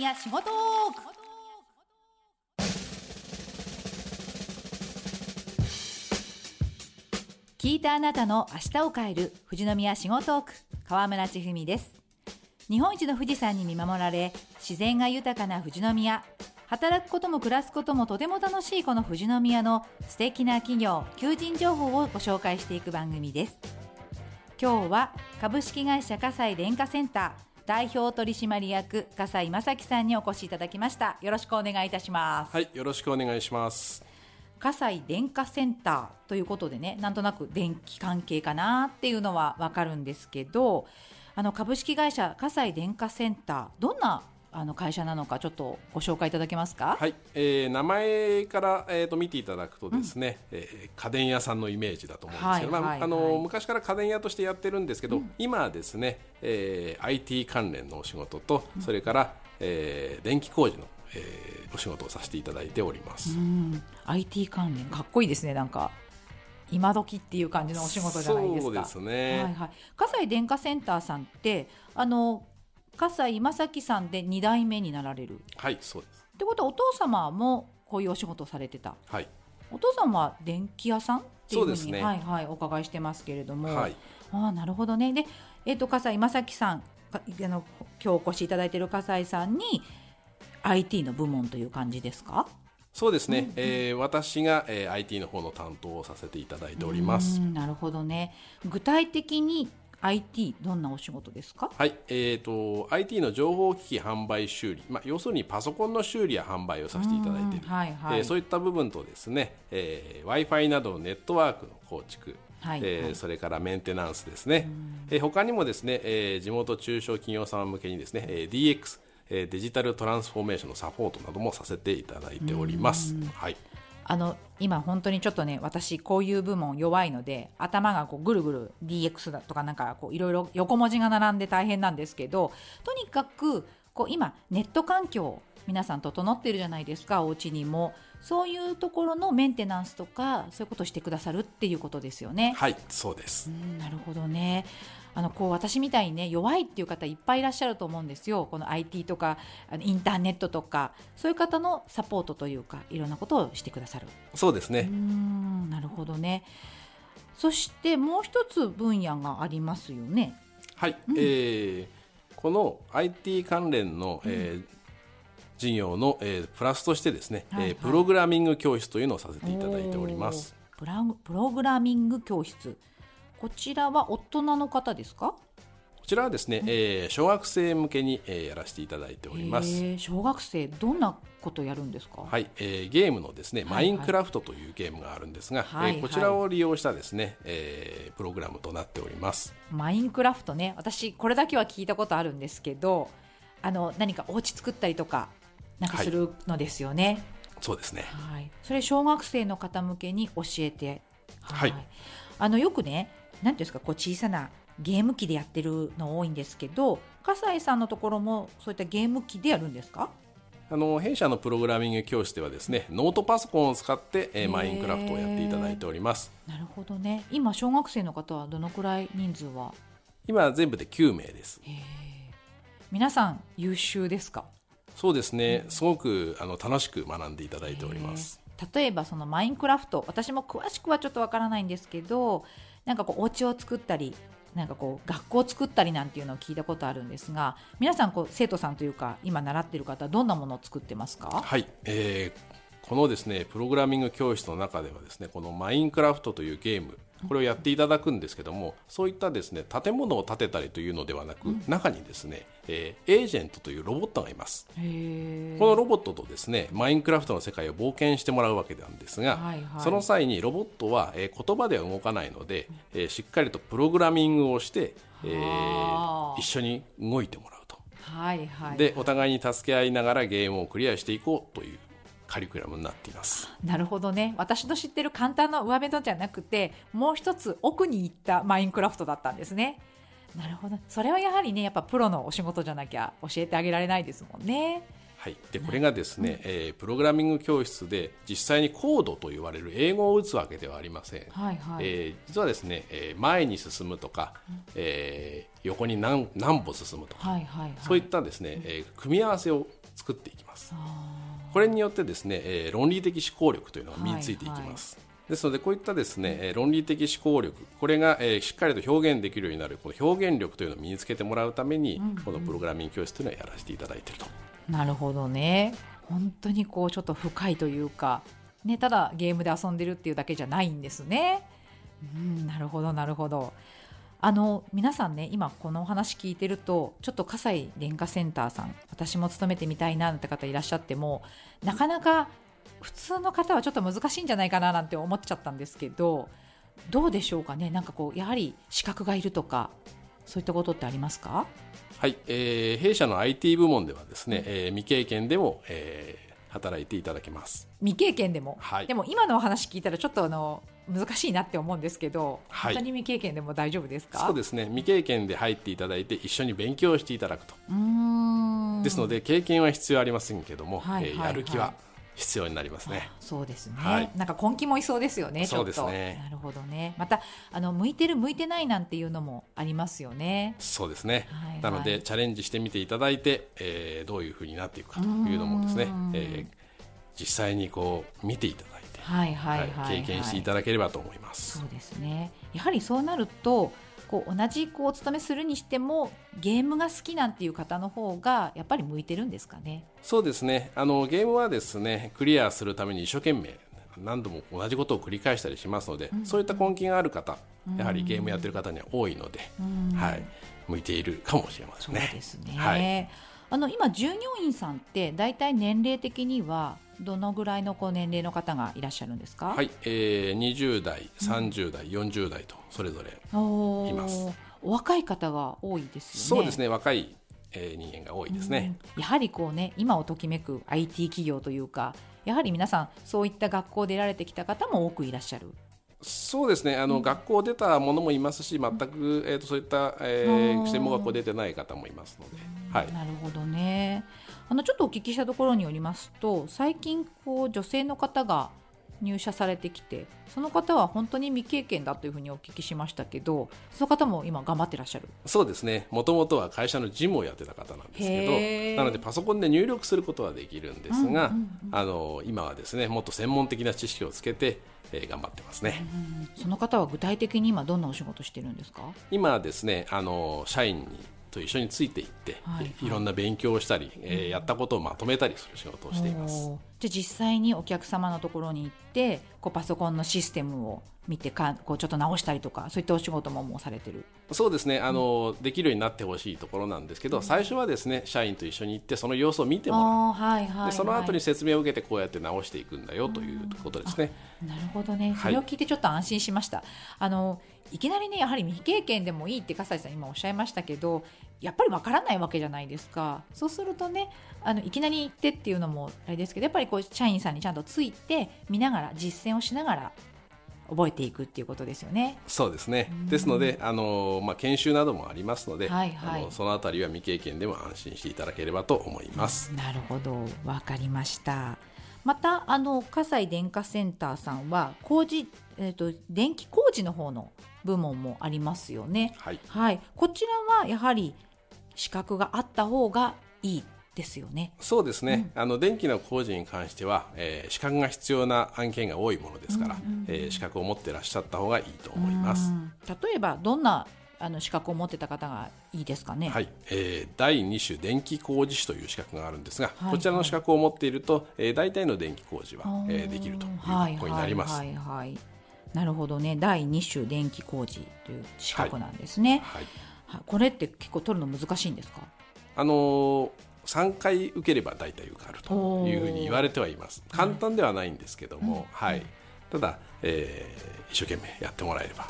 富士宮仕事トーク聞いたあなたの明日を変える富士宮仕事トーク。川村千文です。日本一の富士山に見守られ自然が豊かな富士宮。働くことも暮らすこともとても楽しいこの富士宮の素敵な企業求人情報をご紹介していく番組です。今日は株式会社火災電化センター代表取締役笠井正樹さんにお越しいただきました。よろしくお願いいたします。はいよろしくお願いします。葛西電化センターということでねなんとなく電気関係かなっていうのはわかるんですけどあの株式会社葛西電化センターどんなあの会社なのかちょっとご紹介いただけますか？はい、えー、名前から、えーと、見ていただくとですね、うん、えー、家電屋さんのイメージだと思うんですけど、まあ、あの昔から家電屋としてやってるんですけど、うん、今はですね、えー、IT 関連のお仕事と、うん、それから、えー、電気工事の、えー、お仕事をさせていただいております。IT 関連かっこいいですねなんか。今時っていう感じのお仕事じゃないですか。そうですね。はいはい。葛西電化センターさんってあの葛西正樹さんで2代目になられる。はいそうです。ってことはお父様もこういうお仕事をされてた。はい。お父さんは電気屋さんっていうふうにそうですね。はいはいお伺いしてますけれども、はい、ああなるほどね。でえっ、ー、と葛西正樹さんあの今日お越しいただいている葛西さんに IT の部門という感じですか？そうですね、うんうん、えー、私が、えー、IT の方の担当をさせていただいております。なるほどね。具体的に IT どんなお仕事ですか？はい、えーと、IT の情報機器販売修理、まあ、要するにパソコンの修理や販売をさせていただいている、はいはい、えー、そういった部分とですね、えー、w i f i などのネットワークの構築。はい、えー、それからメンテナンスですね、えー、他にもですね、えー、地元中小企業様向けにですね、えー、DX デジタルトランスフォーメーションのサポートなどもさせていただいております。はい、あの今本当にちょっとね私こういう部門弱いので頭がこうぐるぐる DX だとかなんかこういろいろ横文字が並んで大変なんですけどとにかくこう今ネット環境皆さん整ってるじゃないですかお家にも。そういうところのメンテナンスとかそういうことをしてくださるっていうことですよね。はいそうです。なるほどねあのこう私みたいにね弱いっていう方いっぱいいらっしゃると思うんですよ。この IT とかあのインターネットとか。そういう方のサポートというかいろんなことをしてくださる。そうですね。うんなるほどね。そしてもう一つ分野がありますよね。はい、うん、えー、この IT 関連の、えー事業の、えー、プラスとしてですね、はいはい、えー、プログラミング教室というのをさせていただいております。プラプログラミング教室こちらは大人の方ですか？こちらはですね、えー、小学生向けに、えー、やらせていただいております。小学生どんなことやるんですか？はい、えー、ゲームのですね、はいはい、マインクラフトというゲームがあるんですが、はいはい、えー、こちらを利用したですね、えー、プログラムとなっております。マインクラフトね、私これだけは聞いたことあるんですけど、あの何かお家作ったりとかなんかするのですよね。はい、そうですね。はい。それ小学生の方向けに教えて、はい。あのよくね、なんていうんですかこう小さなゲーム機でやってるの多いんですけど笠井さんのところもそういったゲーム機でやるんですか？あの弊社のプログラミング教室ではですねノートパソコンを使って、えー、マインクラフトをやっていただいております。なるほどね。今小学生の方はどのくらい人数は？今全部で9名です。皆さん優秀ですか？そうですね、すごくあの楽しく学んでいただいております。例えばそのマインクラフト私も詳しくはちょっとわからないんですけどなんかこうお家を作ったりなんかこう学校を作ったりなんていうのを聞いたことあるんですが皆さんこう生徒さんというか今習っている方どんなものを作ってますか？はい、えー、このですねプログラミング教室の中ではですねこのマインクラフトというゲームこれをやっていただくんですけどもそういったですね建物を建てたりというのではなく、うん、中にですね、えー、エージェントというロボットがいます。このロボットとですねマインクラフトの世界を冒険してもらうわけなんですが、はいはい、その際にロボットは、えー、言葉では動かないので、えー、しっかりとプログラミングをして、えー、一緒に動いてもらうと、はいはい、でお互いに助け合いながらゲームをクリアしていこうというカリキュラムになっています。なるほどね。私の知ってる簡単な上辺のじゃなくてもう一つ奥に行ったマインクラフトだったんですね。なるほど。それはやはりねやっぱプロのお仕事じゃなきゃ教えてあげられないですもんね。はい、でこれがですね、えープログラミング教室で実際にコードと言われる英語を打つわけではありません、はいはい、えー実はですね、えー前に進むとか、えー横に何何歩進むとか、はいはいはい。そういったですね、えー組み合わせを作っていきます。これによってですね、えー論理的思考力というのが身についていきます、ですのでこういったですね、えー論理的思考力これが、えーしっかりと表現できるようになるこの表現力というのを身につけてもらうために、このプログラミング教室というのをやらせていただいているとなるほどね。本当にこうちょっと深いというか、ね、ただゲームで遊んでるっていうだけじゃないんですね。うん、なるほどなるほど。あの皆さんね今このお話聞いてるとちょっと葛西電化センターさん私も勤めてみたいななんて方いらっしゃってもなかなか普通の方はちょっと難しいんじゃないかななんて思っちゃったんですけどどうでしょうかね。なんかこうやはり資格がいるとかそういったことってありますか？はい、えー弊社の IT 部門ではですね、えー未経験でも、えー働いていただけます。未経験でも、はい。でも今のお話聞いたらちょっとあの難しいなって思うんですけど、はい。本当に未経験でも大丈夫ですか？そうですね。未経験で入っていただいて一緒に勉強していただくと。うーん。ですので経験は必要ありませんけども、はいはいはい。えーやる気は必要になりますね。そうですね、はい。なんか根気もいそうですよねそうですね。なるほどね。またあの向いてる向いてないなんていうのもありますよね。そうですね、はいはい。なのでチャレンジしてみていただいて、えーどういうふうになっていくかというのもですねえー実際にこう見ていただいて、はい、はい経験していただければと思います。そうですね。やはりそうなるとこう同じこうお勤めするにしてもゲームが好きなんていう方の方がやっぱり向いてるんですかね？そうですね。あのゲームはですねクリアするために一生懸命何度も同じことを繰り返したりしますので、そういった根気がある方やはりゲームやってる方には多いので、はい、向いているかもしれませそんね。うですね、はいあの今従業員さんって大体年齢的にはどのぐらいのこう年齢の方がいらっしゃるんですか？はい、えー、20代、30代、40代とそれぞれ、います。お若い方が多いですよね。そうですね若い、えー人間が多いですね。やはりこうね今をときめく IT 企業というかやはり皆さんそういった学校で出られてきた方も多くいらっしゃる。そうですねあの、学校出たものもいますし全く、えー、とそういった、えー。専門学校出てない方もいますので、はい、なるほどね。あのちょっとお聞きしたところによりますと最近こう女性の方が入社されてきてその方は本当に未経験だというふうにお聞きしましたけどその方も今頑張ってらっしゃる？そうですね。もともとは会社の事務をやってた方なんですけどなのでパソコンで入力することはできるんですが、あの今はですねもっと専門的な知識をつけて、えー頑張ってますね。その方は具体的に今どんなお仕事してるんですか？今はですねあの社員にと一緒についていって、はいはいいろんな勉強をしたり、えーやったことをまとめたりする仕事をしています。じゃあ実際にお客様のところに行ってこうパソコンのシステムを見てかこうちょっと直したりとかそういったお仕事ももうされてる。そうですね。あの、できるようになってほしいところなんですけど、最初はですね社員と一緒に行ってその様子を見てもらう。はいはい、はい、でその後に説明を受けてこうやって直していくんだよということですね。なるほどね、はい。それを聞いてちょっと安心しました。あのいきなりねやはり未経験でもいいって笠井さん今おっしゃいましたけどやっぱりわからないわけじゃないですかそうするとねあのいきなり行ってっていうのもあれですけどやっぱりこう社員さんにちゃんとついて見ながら実践をしながら覚えていくっていうことですよね。そうですね。ですので、あのまあ研修などもありますので、はいはいあのそのあたりは未経験でも安心していただければと思います。なるほどわかりました。またあの葛西電化センターさんは工事、えー、と電気工事の方の部門もありますよね。はい。はい、こちらはやはり資格があった方がいいですよね。そうですね。あの電気の工事に関しては、えー資格が必要な案件が多いものですから、えー資格を持っていらっしゃった方がいいと思います。うん例えばどんなあの資格を持ってた方がいいですかね？はい、えー第2種電気工事士という資格があるんですが、はいこちらの資格を持っていると、えー大体の電気工事は、えーできるというはい学校になります。はいはいはいなるほどね第2種電気工事という資格なんですね、はいはいこれって結構取るの難しいんですか？あのー3回受ければ大体受かるというふうに言われてはいます。簡単ではないんですけども、はい、ただ、えー一生懸命やってもらえれば。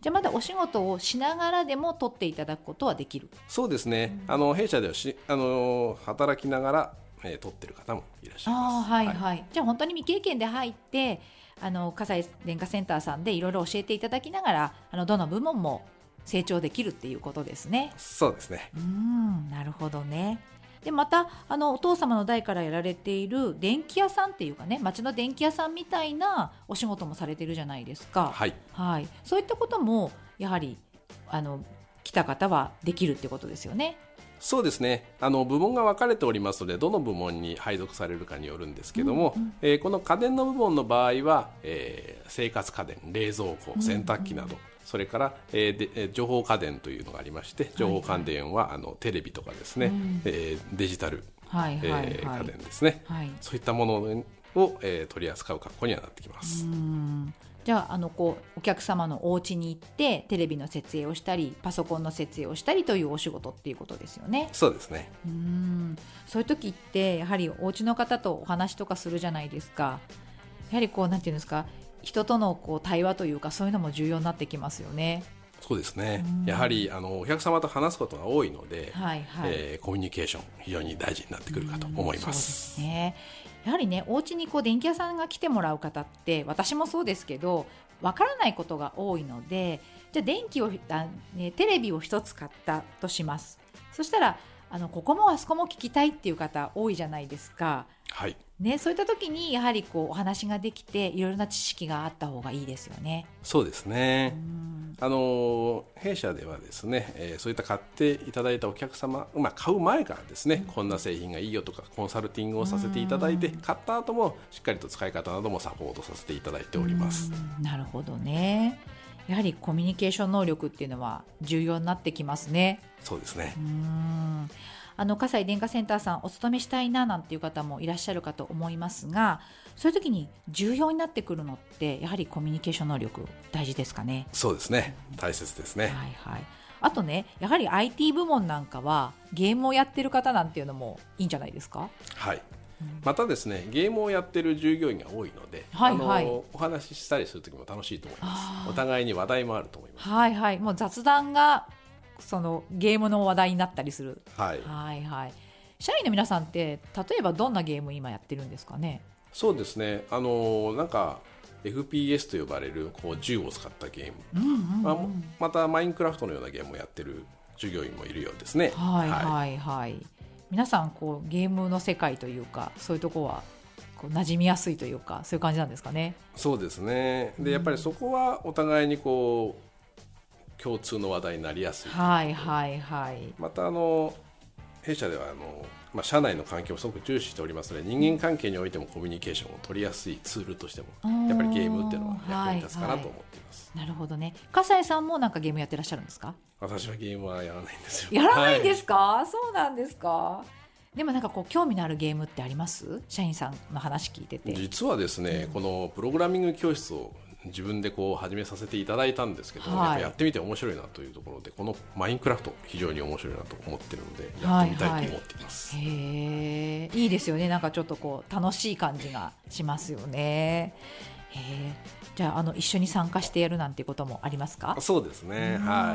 じゃあまだお仕事をしながらでも取っていただくことはできる？そうですね、あの弊社ではし、あのー働きながら、えー取ってる方もいらっしゃいあます。あはいはい、じゃあ本当に未経験で入ってあの葛西電化センターさんでいろいろ教えていただきながらあのどの部門も成長できるっていうことですね。そうですねうんなるほどね。でまたあのお父様の代からやられている電気屋さんっていうかね町の電気屋さんみたいなお仕事もされてるじゃないですか。はい、はい、そういったこともやはりあの来た方はできるってことですよね。そうですね。あの部門が分かれておりますのでどの部門に配属されるかによるんですけども、うんうん。えーこの家電の部門の場合は、えー生活家電冷蔵庫洗濯機など、それから、えーでえー情報家電というのがありまして情報家電は、あのテレビとかですね、うん。えーデジタル、はいはいはい。えー家電ですね、はい。そういったものを、えー取り扱う格好にはなってきます。うんじゃああのこうお客様のお家に行ってテレビの設営をしたりパソコンの設営をしたりというお仕事っていうことですよね。そうですねうんそういう時ってやはりお家の方とお話とかするじゃないですか。やはりこうなんていうんですか人とのこう対話というかそういうのも重要になってきますよね。そうですねうんやはりあのお客様と話すことが多いので、はいはい。えーコミュニケーション非常に大事になってくるかと思いま。すすね。やはりね、お家にこう電気屋さんが来てもらう方って、私もそうですけど。わからないことが多いので、じゃあ電気を、あね、テレビを一つ買ったとします。そしたら、あのここもあそこも聞きたいっていう方多いじゃないですか。はいね、そういった時にやはりこうお話ができていろいろな知識があった方がいいですよね。そうですね、うんあの弊社ではですね、えーそういった買っていただいたお客様、まあ、買う前からですね、こんな製品がいいよとかコンサルティングをさせていただいて、買った後もしっかりと使い方などもサポートさせていただいております。うんなるほどね。やはりコミュニケーション能力っていうのは重要になってきますね。そうですねうーんあの葛西電化センターさんお勤めしたいななんていう方もいらっしゃるかと思いますがそういう時に重要になってくるのってやはりコミュニケーション能力大事ですかね？そうですね。大切ですね、はいはい、あとねやはり IT 部門なんかはゲームをやってる方なんていうのもいいんじゃないですか？はい。またですねゲームをやってる従業員が多いので、はいはい。あのお話ししたりする時も楽しいと思います。お互いに話題もあると思います。はいはい。もう雑談がそのゲームの話題になったりする。はい。はいはい。社員の皆さんって例えばどんなゲーム今やってるんですかね？そうですねあのなんか FPS と呼ばれるこう銃を使ったゲームうんうんうんまあ、またマインクラフトのようなゲームをやってる従業員もいるようですね。はいはいはい、皆さんこうゲームの世界というかそういうとこはこう馴染みやすいというかそういう感じなんですかね？そうですね。でやっぱりそこはお互いにこう共通の話題になりやすい。はいはいはい。またあの弊社ではあのまあ社内の環境をすごく重視しておりますので人間関係においてもコミュニケーションを取りやすいツールとしてもやっぱりゲームっていうのは役に立つかなと思っています。なるほどね。笠井さんもなんかゲームやってらっしゃるんですか？私はゲームはやらないんですよ。やらないんではすか？そうなんですか。でもなんかこう興味のあるゲームってあります？社員さんの話聞いてて。実はですね、このプログラミング教室を自分でこう始めさせていただいたんですけど、はいややってみて面白いなというところでこのマインクラフト非常に面白いなと思ってるのでやってみたいと思っています、へえ、いいですよね。なんかちょっとこう楽しい感じがしますよね。じゃああの一緒に参加してやるなんていうこともありますか？そうですねうんは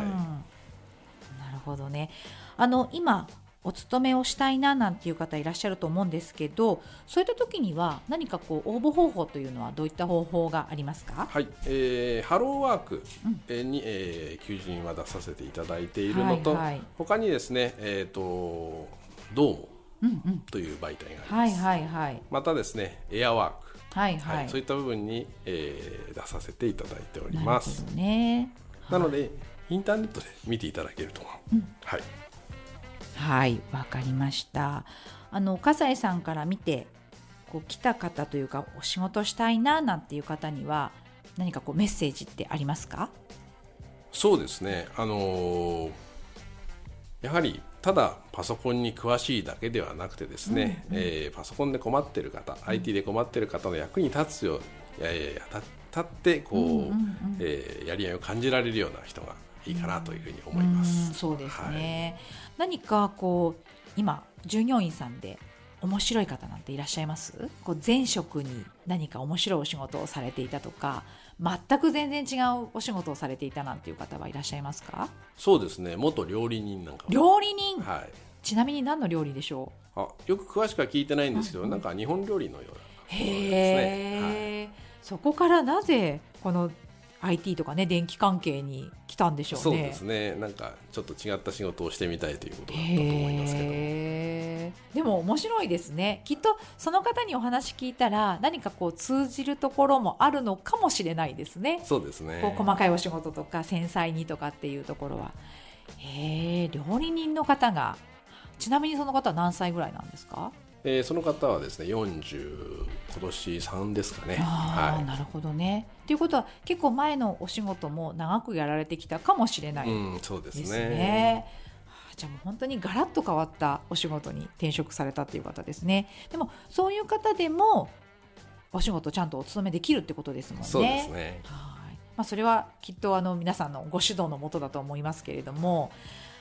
なるほどね。あの今お勤めをしたいななんていう方いらっしゃると思うんですけど、そういった時には何かこう応募方法というのはどういった方法がありますか？い、はいえーハローワークうんえー求人は出させていただいているのと、はいはい他にですね、えー、とどうもうんうん。という媒体がありはいます、はいはいまたですねエアワーク、はいはい。はいそういった部分に、えー出させていただいておりますどね。なので、インターネットで見ていただけると。うんはい。はい、わかりました。あの笠井さんから見て、こう来た方というかお仕事したいななんていう方には何かこうメッセージってありますか？そうですね。あのーやはりただパソコンに詳しいだけではなくてですね、えーパソコンで困っている方、IT で困っている方の役に立つよう、いやいや立立ってこう、うんうんうんえーやりがいを感じられるような人がいいかなというふうに思いまうんす。そうですね。何かこう今従業員さんで面白い方なんていらっしゃいます？こう前職に何か面白いお仕事をされていたとか、全く全然違うお仕事をされていたなんていう方はいらっしゃいますか？そうですね。元料理人なんかも料理人？はい。ちなみに何の料理でしょう？あよく詳しくは聞いてないんですけど、なんか日本料理のような。へえ、そこからなぜこの IT とかね電気関係に来たんでしょうね。そうですね。なんかちょっと違った仕事をしてみたいということだったと思いますけど。でも面白いですね。きっとその方にお話聞いたら何かこう通じるところもあるのかもしれないですね。そうですね。こう細かいお仕事とか繊細にとかっていうところは。へえ料理人の方がちなみにその方は何歳ぐらいなんですか？えーその方はですね40今年3ですかねはなるほどね。ということは結構前のお仕事も長くやられてきたかもしれないい、でうん、そうですすねじゃあもう本当にガラッと変わったお仕事に転職されたっていう方ですね。でもそういう方でもお仕事ちゃんとお勤めできるってことですもんね。そうですねはい。まあそれはきっとあの皆さんのご指導のもとだと思いますけれども、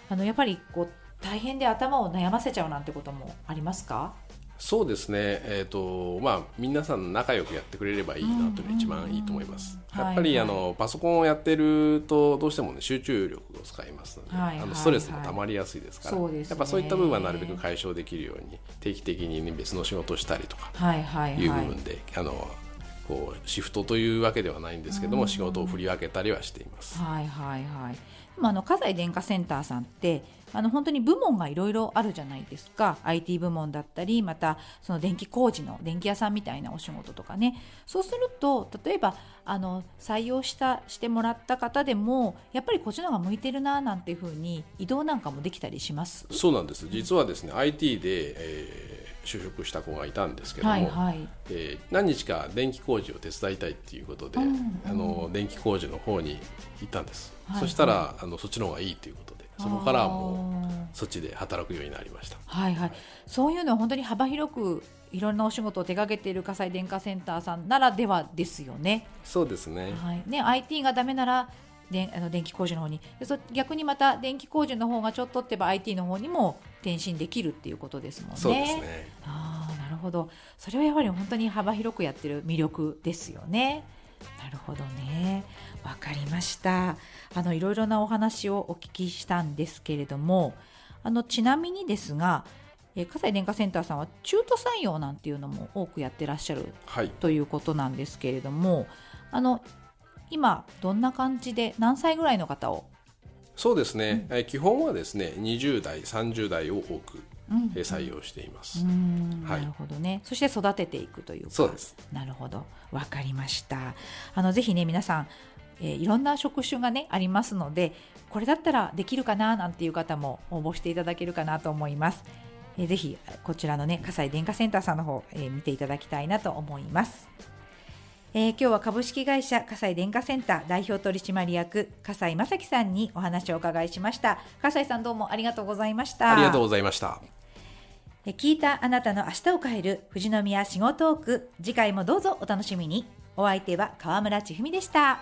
あのやっぱりこう大変で頭を悩ませちゃうなんてこともありますか？そうですね。えっ、とまあ皆さん仲良くやってくれればいいなというのが一番いいと思います、やっぱり、はいはいあのパソコンをやってるとどうしてもね集中力を使いますので、はいはいはい。あのストレスもたまりやすいですから、ね。やっぱそういった部分はなるべく解消できるように定期的に、ね、別の仕事をしたりとかはいはいはい。いう部分で、あのこうシフトというわけではないんですけども、仕事を振り分けたりはしています。はいはいはい。あの葛西電化センターさんってあの本当に部門がいろいろあるじゃないですか。IT 部門だったりまたその電気工事の電気屋さんみたいなお仕事とかね。そうすると例えばあの採用したしてもらった方でもやっぱりこっちの方が向いてるななんていうふうに移動なんかもできたりします？そうなんです。実はですね IT で、えー就職した子がいたんですけども、はいはい。えー何日か電気工事を手伝いたいっていうことで、うんうんあの電気工事の方に行ったんです、はい。そしたらあのそっちの方がいいということでそこからはもうそっちで働くようになりました。はいはい、そういうのは本当に幅広くいろんなお仕事を手掛けている火災電化センターさんならではですよね。そうですね。はい、ね IT がダメならであの電気工事の方に。でそ逆にまた電気工事の方がちょっとってば IT の方にも転身できるっていうことですもんね。そうですね。ああなるほど。それはやはり本当に幅広くやってる魅力ですよね。なるほどね。わかりました。あのいろいろなお話をお聞きしたんですけれどもあのちなみにですがえー葛西電化センターさんは中途採用なんていうのも多くやってらっしゃるはい。ということなんですけれどもあの今どんな感じで何歳ぐらいの方を、そうですね、えー基本はですね20代30代を多く、採用しています、うーん。はい。なるほどね。そして育てていくというか。そうです。なるほど。わかりました。あのぜひね皆さん、えーいろんな職種がねありますのでこれだったらできるかななんていう方も応募していただけるかなと思います、えーぜひこちらのね葛西電化センターさんの方、えー見ていただきたいなと思いますえー今日は株式会社葛西電化センター代表取締役葛西正樹さんにお話をお伺いしました。葛西さんどうもありがとうございました。ありがとうございました。え聞いたあなたの明日を変える富士宮仕事トーク次回もどうぞお楽しみに。お相手は川村千文でした